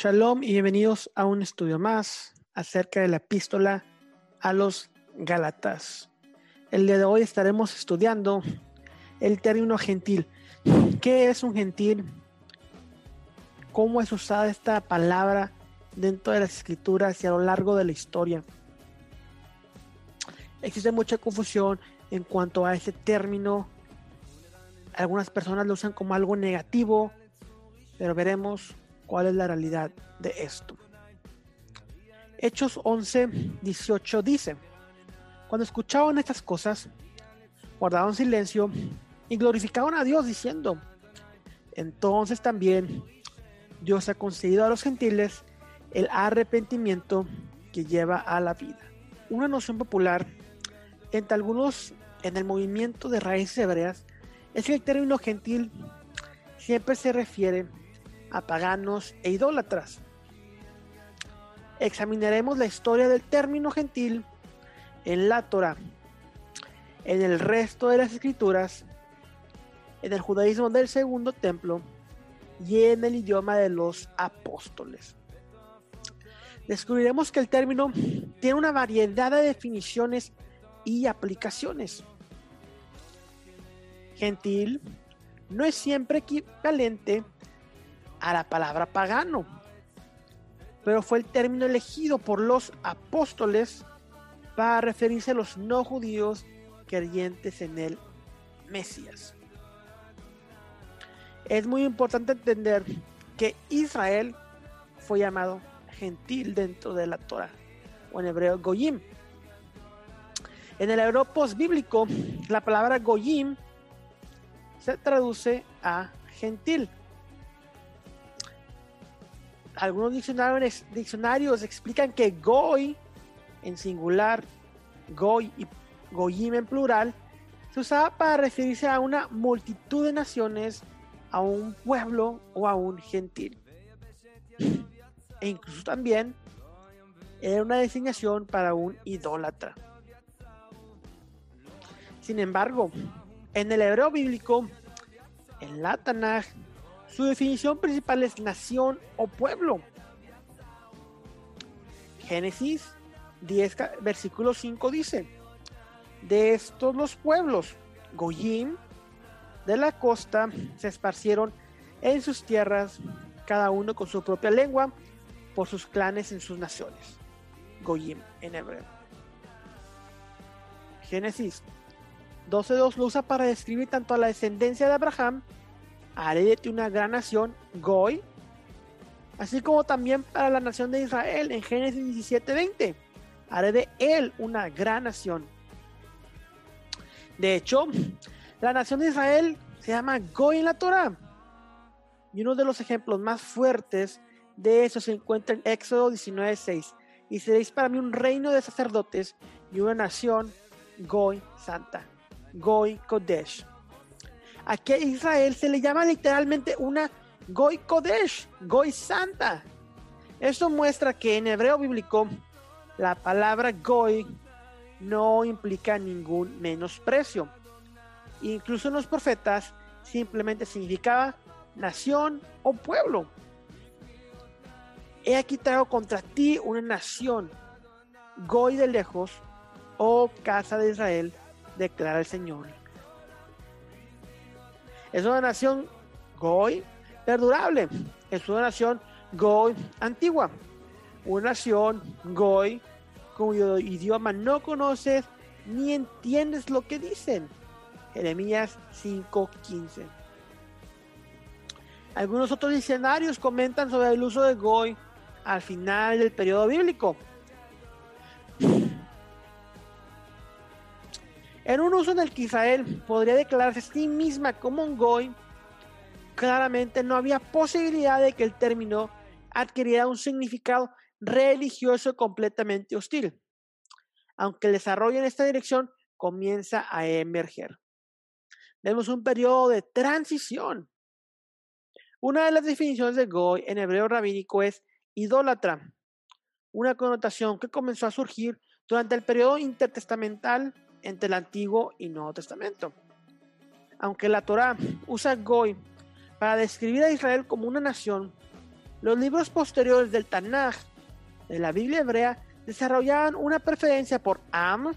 Shalom y bienvenidos a un estudio más acerca de la epístola a los Gálatas. El día de hoy estaremos estudiando el término gentil. ¿Qué es un gentil? ¿Cómo es usada esta palabra dentro de las escrituras y a lo largo de la historia? Existe mucha confusión en cuanto a ese término. Algunas personas lo usan como algo negativo, pero veremos cuál es la realidad de esto. Hechos 11, 18 dice, cuando escuchaban estas cosas, guardaban silencio y glorificaban a Dios diciendo, entonces también Dios ha concedido a los gentiles el arrepentimiento que lleva a la vida. Una noción popular entre algunos en el movimiento de raíces hebreas es que el término gentil siempre se refiere a paganos e idólatras. Examinaremos la historia del término gentil en la Torah, en el resto de las escrituras, en el judaísmo del segundo templo y en el idioma de los apóstoles. Descubriremos que el término tiene una variedad de definiciones y aplicaciones. Gentil no es siempre equivalente a la palabra pagano, pero fue el término elegido por los apóstoles para referirse a los no judíos creyentes en el Mesías. Es muy importante entender que Israel fue llamado gentil dentro de la Torah, o en hebreo Goyim. En el hebreo bíblico, la palabra Goyim se traduce a gentil algunos diccionarios, diccionarios explican que Goy en singular, Goy y Goyim en plural, se usaba para referirse a una multitud de naciones, a un pueblo o a un gentil. E incluso también era una designación para un idólatra. Sin embargo, en el hebreo bíblico, en la Tanaj, su definición principal es nación o pueblo. Génesis 10, versículo 5 dice, de estos los pueblos, Goyim, de la costa, se esparcieron en sus tierras, cada uno con su propia lengua, por sus clanes en sus naciones. Goyim en hebreo. Génesis 12.2 lo usa para describir tanto a la descendencia de Abraham haré de una gran nación, Goy, así como también para la nación de Israel en Génesis 17:20. Haré de él una gran nación. De hecho, la nación de Israel se llama Goy en la Torah. Y uno de los ejemplos más fuertes de eso se encuentra en Éxodo 19:6. Y seréis para mí un reino de sacerdotes y una nación Goy santa. Goy Kodesh. Aquí a Israel se le llama literalmente una Goy Kodesh, Goy Santa. Esto muestra que en hebreo bíblico la palabra Goy no implica ningún menosprecio. Incluso en los profetas simplemente significaba nación o pueblo. He aquí traigo contra ti una nación, Goy de lejos, oh casa de Israel, declara el Señor. Es una nación Goy perdurable. Es una nación Goy antigua. Una nación Goy cuyo idioma no conoces ni entiendes lo que dicen. Jeremías 5:15. Algunos otros diccionarios comentan sobre el uso de Goy al final del periodo bíblico. En un uso en el que Israel podría declararse a sí misma como un goy, claramente no había posibilidad de que el término adquiriera un significado religioso completamente hostil, aunque el desarrollo en esta dirección comienza a emerger. Vemos un periodo de transición. Una de las definiciones de Goy en hebreo rabínico es idólatra, una connotación que comenzó a surgir durante el periodo intertestamental entre el Antiguo y Nuevo Testamento. Aunque la Torá usa Goy para describir a Israel como una nación, Los libros posteriores del Tanaj, de la Biblia hebrea, desarrollaban una preferencia por Am,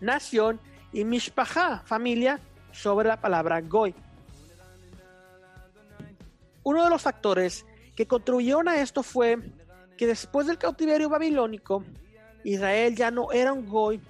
nación, y Mishpaha, familia, sobre la palabra Goy. Uno de los factores que contribuyeron a esto fue que después del cautiverio babilónico, Israel ya no era un Goy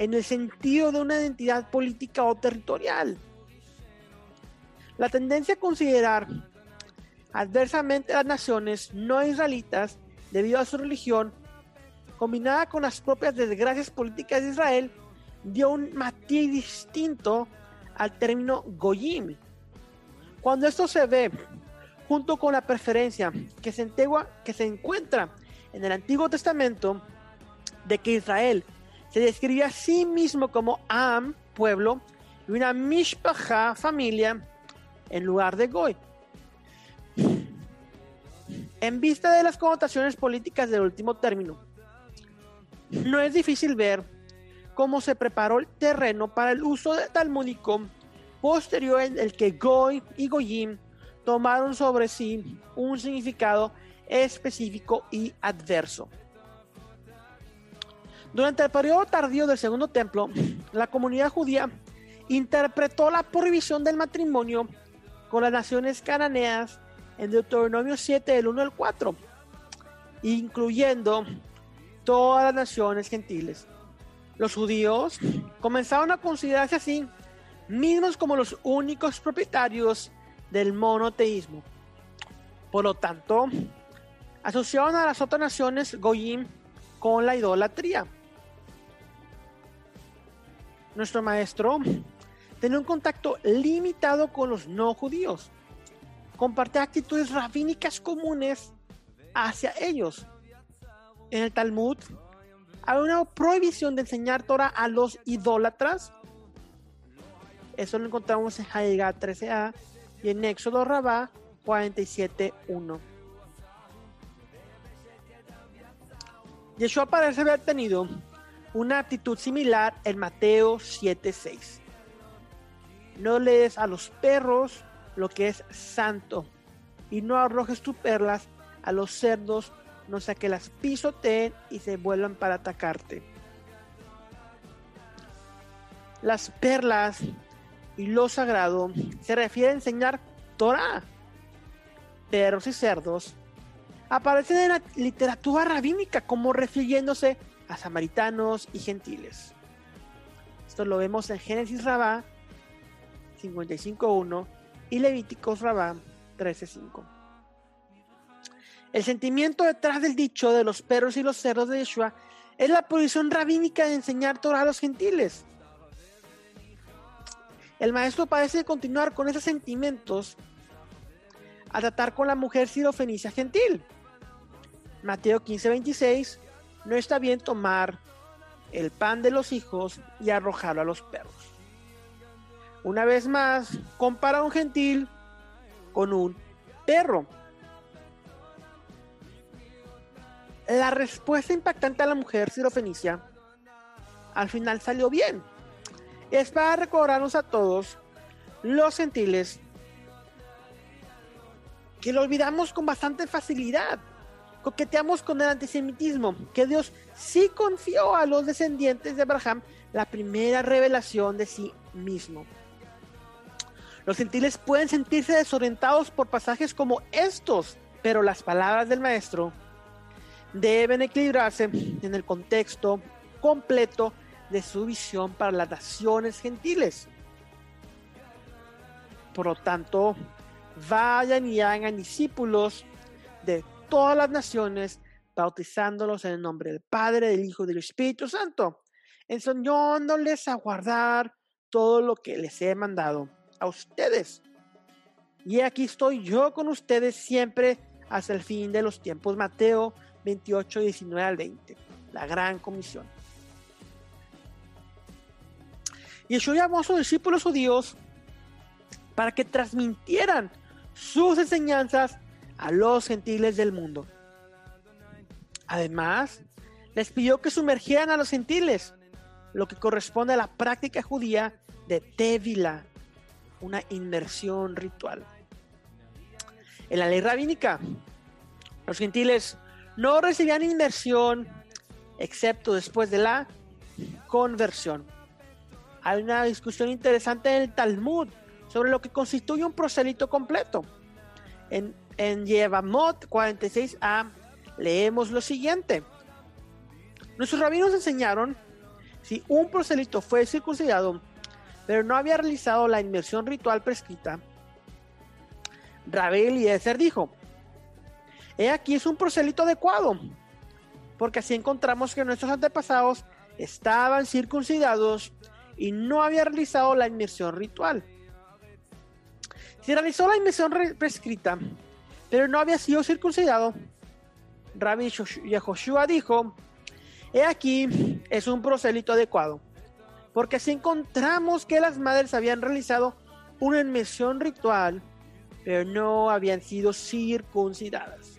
en el sentido de una identidad política o territorial. La tendencia a considerar adversamente a las naciones no israelitas debido a su religión, combinada con las propias desgracias políticas de Israel, dio un matiz distinto al término Goyim. Cuando esto se ve junto con la preferencia que se, que se encuentra en el Antiguo Testamento de que Israel se describe a sí mismo como Am, pueblo, y una Mishpacha, familia, en lugar de Goy. En vista de las connotaciones políticas del último término, no es difícil ver cómo se preparó el terreno para el uso de talmúdico posterior en el que Goy y Goyim tomaron sobre sí un significado específico y adverso. Durante el periodo tardío del Segundo Templo, la comunidad judía interpretó la prohibición del matrimonio con las naciones cananeas en Deuteronomio 7, del 1 al 4, incluyendo todas las naciones gentiles. Los judíos comenzaron a considerarse así mismos como los únicos propietarios del monoteísmo. Por lo tanto, asociaron a las otras naciones Goyim con la idolatría. Nuestro maestro tenía un contacto limitado con los no judíos. Compartía actitudes rabínicas comunes hacia ellos. En el Talmud hay una prohibición de enseñar Torah a los idólatras. Eso lo encontramos en Haiga 13a y en Éxodo Rabá 47.1. Yeshua parece haber tenido una actitud similar en Mateo 7.6. No lees a los perros lo que es santo y no arrojes tus perlas a los cerdos, no sea que las pisoteen y se vuelvan para atacarte. Las perlas y lo sagrado se refiere a enseñar Torah. Perros y cerdos aparecen en la literatura rabínica como refiriéndose a samaritanos y gentiles. Esto lo vemos en Génesis Rabá 55.1 y Levíticos Rabá 13.5. El sentimiento detrás del dicho de los perros y los cerdos de Yeshua es la posición rabínica de enseñar Torah a los gentiles. El maestro parece continuar con esos sentimientos a tratar con la mujer sirofenicia gentil. Mateo 15:26, no está bien tomar el pan de los hijos y arrojarlo a los perros. Una vez más, compara a un gentil con un perro. La respuesta impactante a la mujer sirofenicia al final salió bien es para recordarnos a todos, los gentiles, que lo olvidamos con bastante facilidad. Coqueteamos con el antisemitismo, que Dios sí confió a los descendientes de Abraham la primera revelación de sí mismo. Los gentiles pueden sentirse desorientados por pasajes como estos, pero las palabras del maestro deben equilibrarse en el contexto completo de su visión para las naciones gentiles. Por lo tanto, vayan y hagan discípulos de todas las naciones, bautizándolos en el nombre del Padre, del Hijo y del Espíritu Santo, enseñándoles a guardar todo lo que les he mandado a ustedes. Y aquí estoy yo con ustedes siempre hasta el fin de los tiempos. Mateo 28, 19 al 20. La gran comisión. Y Yeshua llamó a sus discípulos judíos para que transmitieran sus enseñanzas a los gentiles del mundo. Además, les pidió que sumergieran a los gentiles, lo que corresponde a la práctica judía de Tevila, una inmersión ritual. En la ley rabínica, Los gentiles no recibían inmersión excepto después de la conversión. Hay una discusión interesante en el Talmud sobre lo que constituye un prosélito completo. En, en Yevamot 46a leemos lo siguiente. Nuestros rabinos enseñaron si un prosélito fue circuncidado, pero no había realizado la inmersión ritual prescrita, Rabbi Eliezer dijo, he aquí es un prosélito adecuado, porque así encontramos que nuestros antepasados estaban circuncidados y no había realizado la inmersión ritual. Si realizó la inmersión prescrita, pero no había sido circuncidado, Rabbi Yehoshua dijo, he aquí es un prosélito adecuado, porque así encontramos que las madres habían realizado una inmersión ritual, pero no habían sido circuncidadas.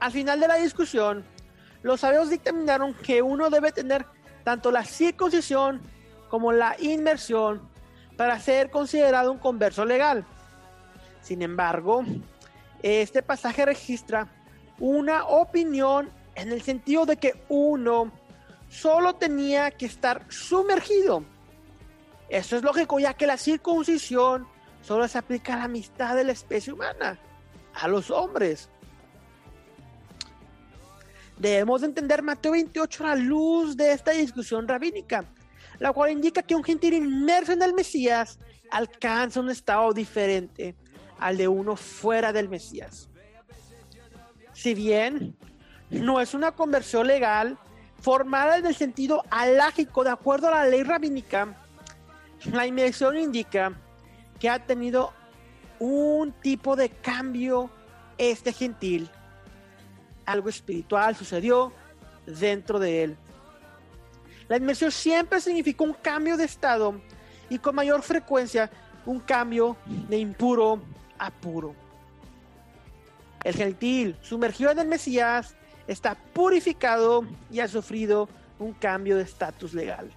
Al final de la discusión, los sabios dictaminaron que uno debe tener tanto la circuncisión como la inmersión para ser considerado un converso legal. Sin embargo, este pasaje registra una opinión en el sentido de que uno solo tenía que estar sumergido. Eso es lógico, ya que la circuncisión solo se aplica a la amistad de la especie humana, a los hombres. Debemos entender Mateo 28 a la luz de esta discusión rabínica, la cual indica que un gentil inmerso en el Mesías alcanza un estado diferente al de uno fuera del Mesías. Si bien no es una conversión legal formada en el sentido alágico de acuerdo a la ley rabínica, la inmersión indica que ha tenido un tipo de cambio este gentil algo espiritual sucedió dentro de él. La inmersión siempre significó un cambio de estado y con mayor frecuencia un cambio de impuro a puro. El gentil sumergido en el Mesías está purificado y ha sufrido un cambio de estatus legal.